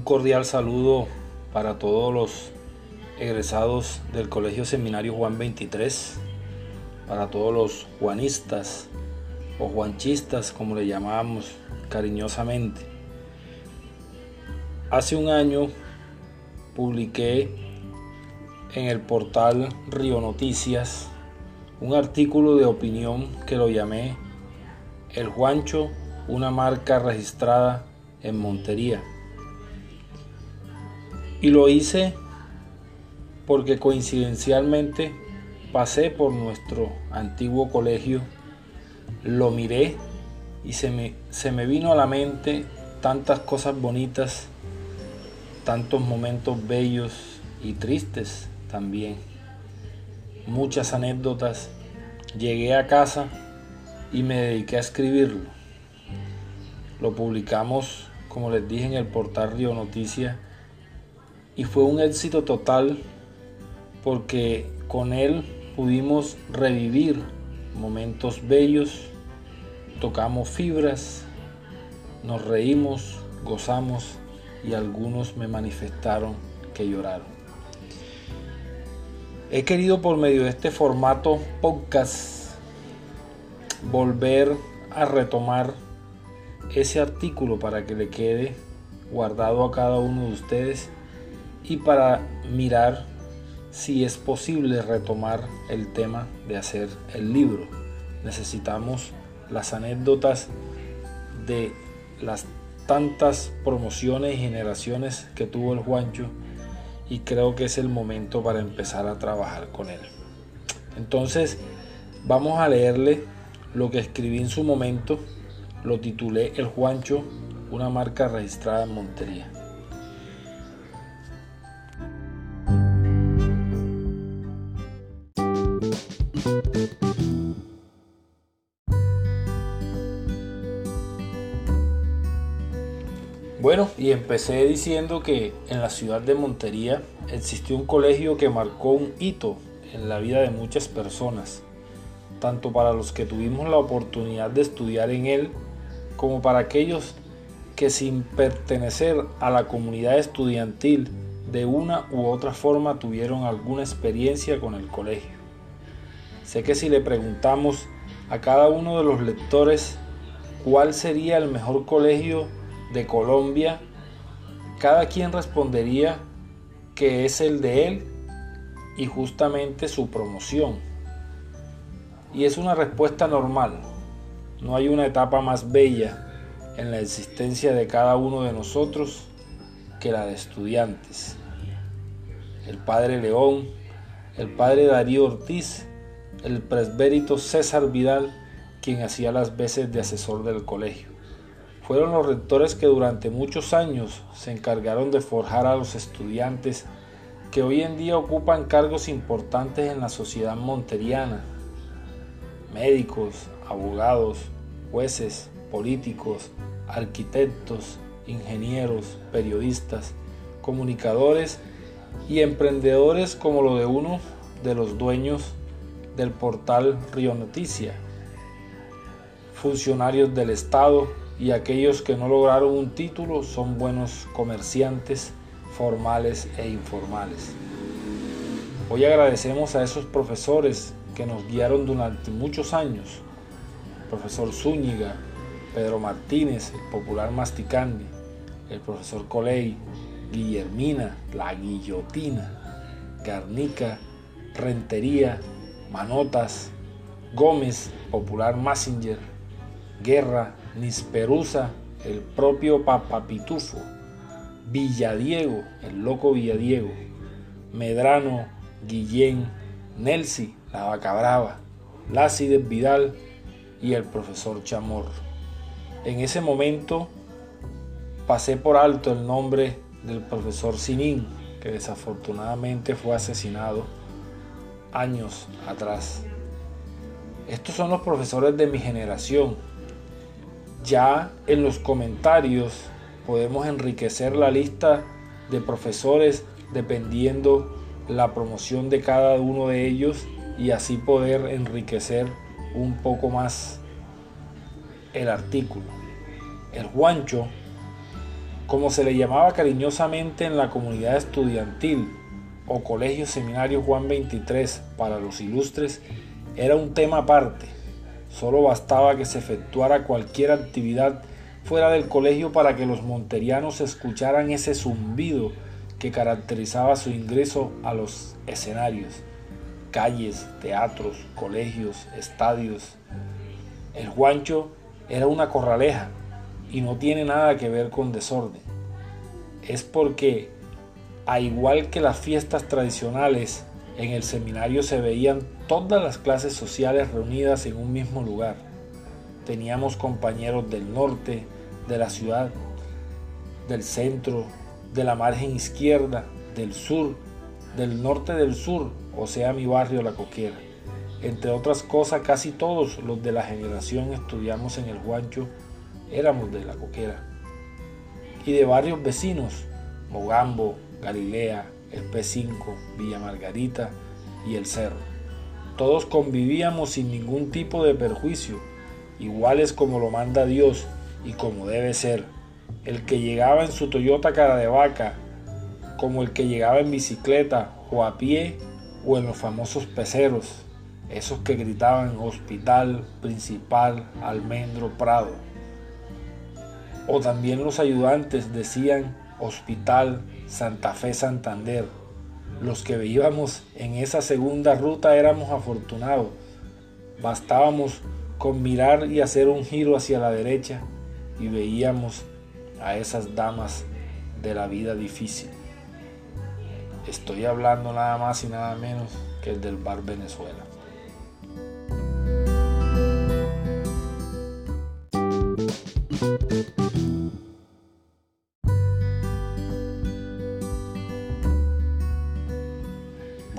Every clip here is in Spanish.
Un cordial saludo para todos los egresados del Colegio Seminario Juan 23, para todos los juanistas o juanchistas, como le llamamos cariñosamente. Hace un año publiqué en el portal Río Noticias un artículo de opinión que lo llamé El Juancho, una marca registrada en Montería. Y lo hice porque coincidencialmente pasé por nuestro antiguo colegio, lo miré y se me, se me vino a la mente tantas cosas bonitas, tantos momentos bellos y tristes también, muchas anécdotas. Llegué a casa y me dediqué a escribirlo. Lo publicamos, como les dije, en el portal Río Noticias y fue un éxito total porque con él pudimos revivir momentos bellos, tocamos fibras, nos reímos, gozamos y algunos me manifestaron que lloraron. He querido por medio de este formato podcast volver a retomar ese artículo para que le quede guardado a cada uno de ustedes y para mirar si es posible retomar el tema de hacer el libro. Necesitamos las anécdotas de las tantas promociones y generaciones que tuvo el Juancho y creo que es el momento para empezar a trabajar con él. Entonces vamos a leerle lo que escribí en su momento, lo titulé El Juancho, una marca registrada en Montería. Y empecé diciendo que en la ciudad de Montería existió un colegio que marcó un hito en la vida de muchas personas, tanto para los que tuvimos la oportunidad de estudiar en él, como para aquellos que sin pertenecer a la comunidad estudiantil de una u otra forma tuvieron alguna experiencia con el colegio. Sé que si le preguntamos a cada uno de los lectores cuál sería el mejor colegio de Colombia, cada quien respondería que es el de él y justamente su promoción. Y es una respuesta normal. No hay una etapa más bella en la existencia de cada uno de nosotros que la de estudiantes. El padre León, el padre Darío Ortiz, el presbérito César Vidal, quien hacía las veces de asesor del colegio fueron los rectores que durante muchos años se encargaron de forjar a los estudiantes que hoy en día ocupan cargos importantes en la sociedad monteriana. Médicos, abogados, jueces, políticos, arquitectos, ingenieros, periodistas, comunicadores y emprendedores como lo de uno de los dueños del portal Río Noticia, funcionarios del Estado, y aquellos que no lograron un título son buenos comerciantes formales e informales. Hoy agradecemos a esos profesores que nos guiaron durante muchos años, profesor Zúñiga, Pedro Martínez, el popular Masticandi, el profesor Coley, Guillermina, la guillotina, Garnica, Rentería, Manotas, Gómez, popular Massinger, Guerra, Nisperusa, el propio Papapitufo, Villadiego, el loco Villadiego, Medrano, Guillén, Nelsi, la vaca brava, Lácides Vidal y el profesor Chamorro. En ese momento pasé por alto el nombre del profesor Sinín, que desafortunadamente fue asesinado años atrás. Estos son los profesores de mi generación, ya en los comentarios podemos enriquecer la lista de profesores dependiendo la promoción de cada uno de ellos y así poder enriquecer un poco más el artículo. El Juancho, como se le llamaba cariñosamente en la comunidad estudiantil o Colegio Seminario Juan 23 para los ilustres, era un tema aparte. Solo bastaba que se efectuara cualquier actividad fuera del colegio para que los monterianos escucharan ese zumbido que caracterizaba su ingreso a los escenarios, calles, teatros, colegios, estadios. El Juancho era una corraleja y no tiene nada que ver con desorden. Es porque, a igual que las fiestas tradicionales, en el seminario se veían todas las clases sociales reunidas en un mismo lugar. Teníamos compañeros del norte, de la ciudad, del centro, de la margen izquierda, del sur, del norte del sur, o sea mi barrio La Coquera. Entre otras cosas, casi todos los de la generación estudiamos en el Juancho éramos de La Coquera. Y de varios vecinos, Mogambo, Galilea, el P5, Villa Margarita y el Cerro. Todos convivíamos sin ningún tipo de perjuicio, iguales como lo manda Dios y como debe ser. El que llegaba en su Toyota cara de vaca, como el que llegaba en bicicleta o a pie o en los famosos peceros, esos que gritaban hospital, principal, almendro, prado. O también los ayudantes decían hospital, Santa Fe, Santander. Los que vivíamos en esa segunda ruta éramos afortunados. Bastábamos con mirar y hacer un giro hacia la derecha y veíamos a esas damas de la vida difícil. Estoy hablando nada más y nada menos que el del bar Venezuela.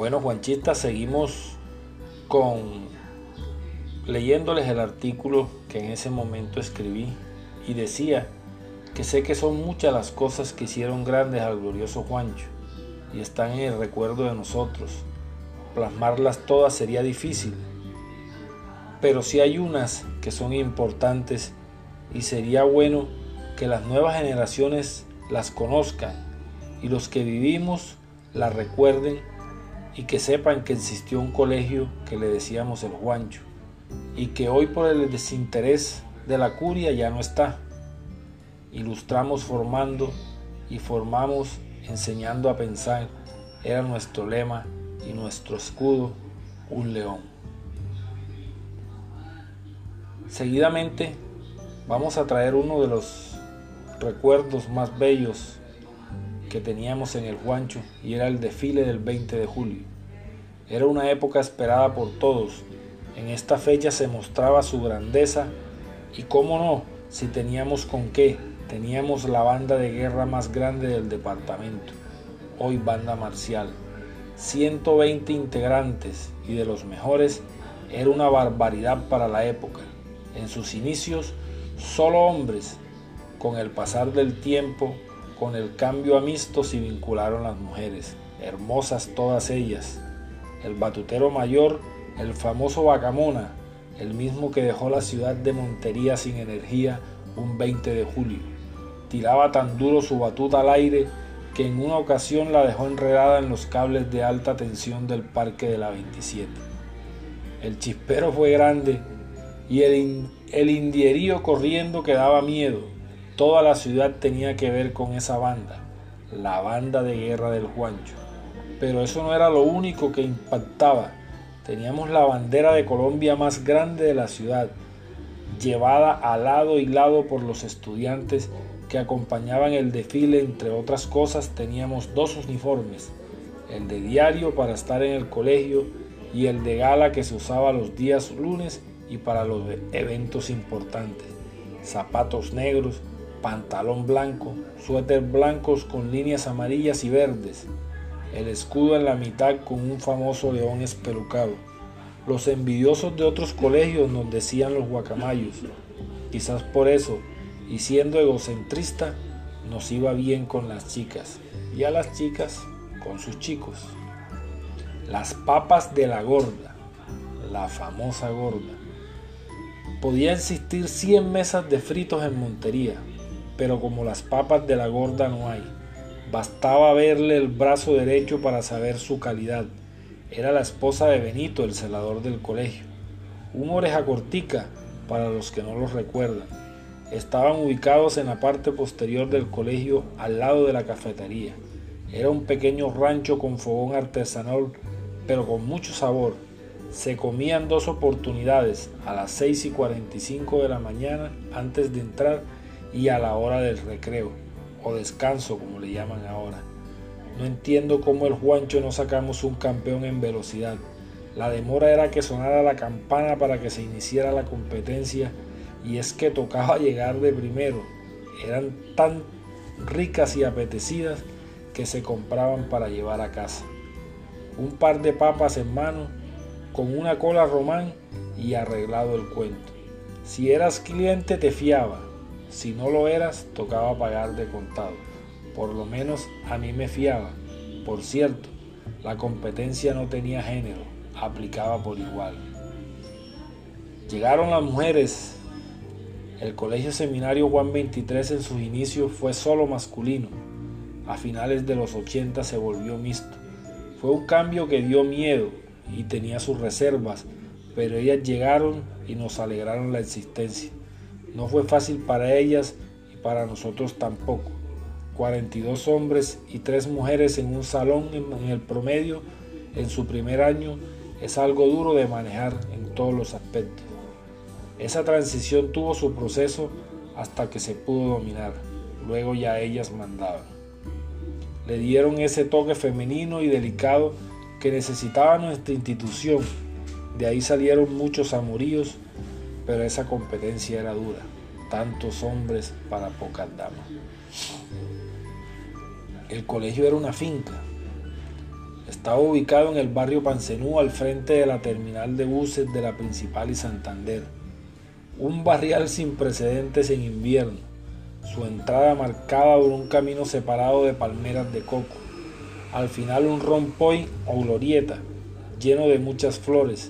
Bueno, Juanchita, seguimos con leyéndoles el artículo que en ese momento escribí y decía que sé que son muchas las cosas que hicieron grandes al glorioso Juancho y están en el recuerdo de nosotros. Plasmarlas todas sería difícil, pero sí hay unas que son importantes y sería bueno que las nuevas generaciones las conozcan y los que vivimos las recuerden y que sepan que existió un colegio que le decíamos el Juancho y que hoy por el desinterés de la curia ya no está. Ilustramos formando y formamos enseñando a pensar era nuestro lema y nuestro escudo, un león. Seguidamente vamos a traer uno de los recuerdos más bellos que teníamos en el Juancho y era el desfile del 20 de julio. Era una época esperada por todos. En esta fecha se mostraba su grandeza y cómo no, si teníamos con qué, teníamos la banda de guerra más grande del departamento, hoy banda marcial. 120 integrantes y de los mejores era una barbaridad para la época. En sus inicios, solo hombres. Con el pasar del tiempo, con el cambio amisto se vincularon las mujeres, hermosas todas ellas. El batutero mayor, el famoso Bacamona, el mismo que dejó la ciudad de Montería sin energía un 20 de julio. Tiraba tan duro su batuta al aire que en una ocasión la dejó enredada en los cables de alta tensión del parque de la 27. El chispero fue grande y el, el indierío corriendo que daba miedo. Toda la ciudad tenía que ver con esa banda, la banda de guerra del Juancho. Pero eso no era lo único que impactaba teníamos la bandera de Colombia más grande de la ciudad, llevada a lado y lado por los estudiantes que acompañaban el desfile, entre otras cosas teníamos dos uniformes, el de diario para estar en el colegio y el de gala que se usaba los días lunes y para los eventos importantes, zapatos negros, pantalón blanco, suéter blancos con líneas amarillas y verdes, el escudo en la mitad con un famoso león espelucado. Los envidiosos de otros colegios nos decían los guacamayos. Quizás por eso, y siendo egocentrista, nos iba bien con las chicas y a las chicas con sus chicos. Las papas de la gorda, la famosa gorda. Podía existir 100 mesas de fritos en Montería, pero como las papas de la gorda no hay. Bastaba verle el brazo derecho para saber su calidad. Era la esposa de Benito, el celador del colegio. Un oreja cortica, para los que no los recuerdan. Estaban ubicados en la parte posterior del colegio al lado de la cafetería. Era un pequeño rancho con fogón artesanal, pero con mucho sabor. Se comían dos oportunidades, a las 6 y 45 de la mañana antes de entrar y a la hora del recreo, o descanso como le llaman ahora. No entiendo cómo el Juancho no sacamos un campeón en velocidad. La demora era que sonara la campana para que se iniciara la competencia y es que tocaba llegar de primero. Eran tan ricas y apetecidas que se compraban para llevar a casa. Un par de papas en mano, con una cola román y arreglado el cuento. Si eras cliente te fiaba, si no lo eras tocaba pagar de contado. Por lo menos a mí me fiaba. Por cierto, la competencia no tenía género, aplicaba por igual. Llegaron las mujeres el Colegio Seminario Juan 23 en sus inicios fue solo masculino. A finales de los 80 se volvió mixto. Fue un cambio que dio miedo y tenía sus reservas, pero ellas llegaron y nos alegraron la existencia. No fue fácil para ellas y para nosotros tampoco. 42 hombres y 3 mujeres en un salón en el promedio en su primer año es algo duro de manejar en todos los aspectos. Esa transición tuvo su proceso hasta que se pudo dominar. Luego ya ellas mandaban. Le dieron ese toque femenino y delicado que necesitaba nuestra institución. De ahí salieron muchos amoríos, pero esa competencia era dura. Tantos hombres para pocas damas. El colegio era una finca. Estaba ubicado en el barrio Pancenú al frente de la terminal de buses de la Principal y Santander un barrial sin precedentes en invierno, su entrada marcada por un camino separado de palmeras de coco, al final un rompoy o glorieta lleno de muchas flores,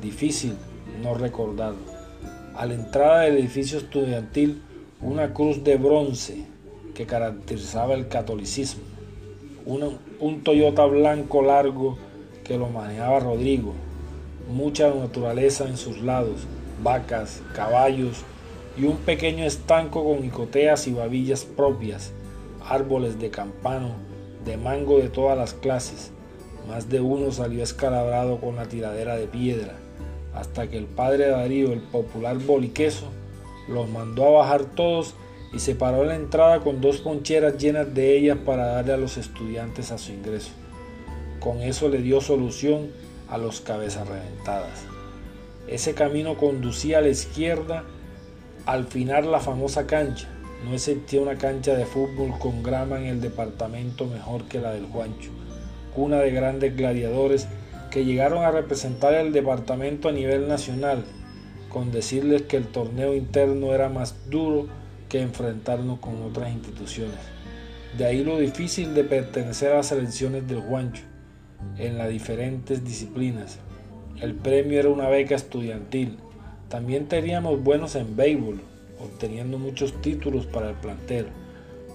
difícil no recordarlo. A la entrada del edificio estudiantil una cruz de bronce que caracterizaba el catolicismo, un, Toyota blanco largo que lo manejaba Rodrigo, mucha naturaleza en sus lados, vacas, caballos y un pequeño estanco con icoteas y babillas propias, árboles de campano, de mango de todas las clases. Más de uno salió escalabrado con la tiradera de piedra, hasta que el padre Darío, el popular boliqueso, los mandó a bajar todos y se paró en la entrada con dos poncheras llenas de ellas para darle a los estudiantes a su ingreso. Con eso le dio solución a los cabezas reventadas. Ese camino conducía a la izquierda al final la famosa cancha. No existía una cancha de fútbol con grama en el departamento mejor que la del Juancho, cuna de grandes gladiadores que llegaron a representar el departamento a nivel nacional, con decirles que el torneo interno era más duro que enfrentarnos con otras instituciones. De ahí lo difícil de pertenecer a las selecciones del Juancho en las diferentes disciplinas, el premio era una beca estudiantil. También teníamos buenos en béisbol, obteniendo muchos títulos para el plantel.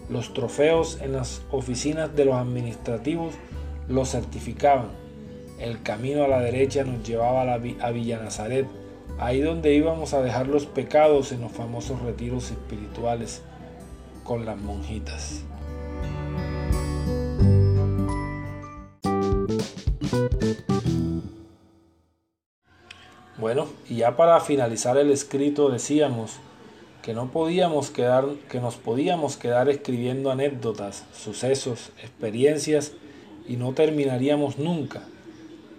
Los trofeos en las oficinas de los administrativos los certificaban. El camino a la derecha nos llevaba a, a Villa Nazaret, ahí donde íbamos a dejar los pecados en los famosos retiros espirituales con las monjitas. Bueno, y ya para finalizar el escrito decíamos que no podíamos quedar, que nos podíamos quedar escribiendo anécdotas, sucesos, experiencias y no terminaríamos nunca.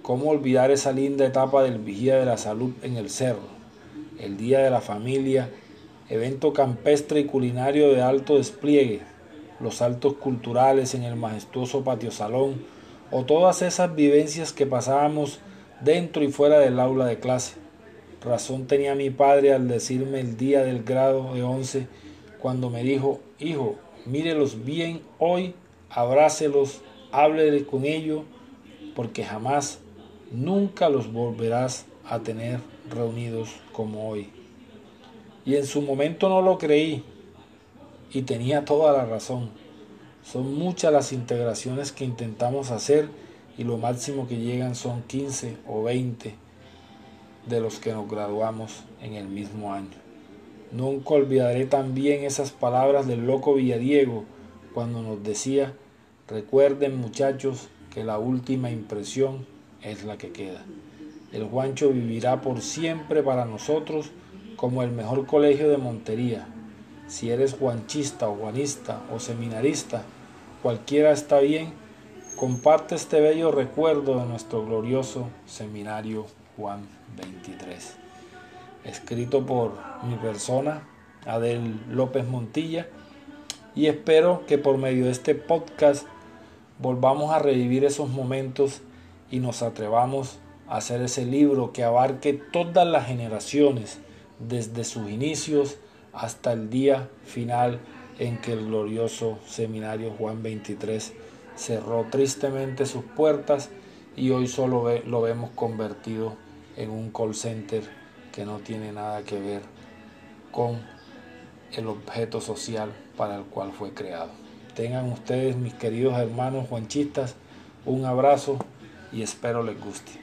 ¿Cómo olvidar esa linda etapa del vigía de la salud en el cerro? El día de la familia, evento campestre y culinario de alto despliegue, los saltos culturales en el majestuoso patio salón o todas esas vivencias que pasábamos dentro y fuera del aula de clase. Razón tenía mi padre al decirme el día del grado de once cuando me dijo, hijo, mírelos bien hoy, abrácelos, háblele con ellos, porque jamás, nunca los volverás a tener reunidos como hoy. Y en su momento no lo creí, y tenía toda la razón. Son muchas las integraciones que intentamos hacer y lo máximo que llegan son 15 o 20 de los que nos graduamos en el mismo año. Nunca olvidaré también esas palabras del loco Villadiego cuando nos decía, recuerden muchachos que la última impresión es la que queda. El Juancho vivirá por siempre para nosotros como el mejor colegio de Montería. Si eres juanchista o juanista o seminarista, cualquiera está bien, comparte este bello recuerdo de nuestro glorioso seminario Juan 23. Escrito por mi persona, Adel López Montilla, y espero que por medio de este podcast volvamos a revivir esos momentos y nos atrevamos a hacer ese libro que abarque todas las generaciones, desde sus inicios hasta el día final en que el glorioso seminario Juan 23 cerró tristemente sus puertas y hoy solo lo vemos convertido en un call center que no tiene nada que ver con el objeto social para el cual fue creado. Tengan ustedes, mis queridos hermanos juanchistas, un abrazo y espero les guste.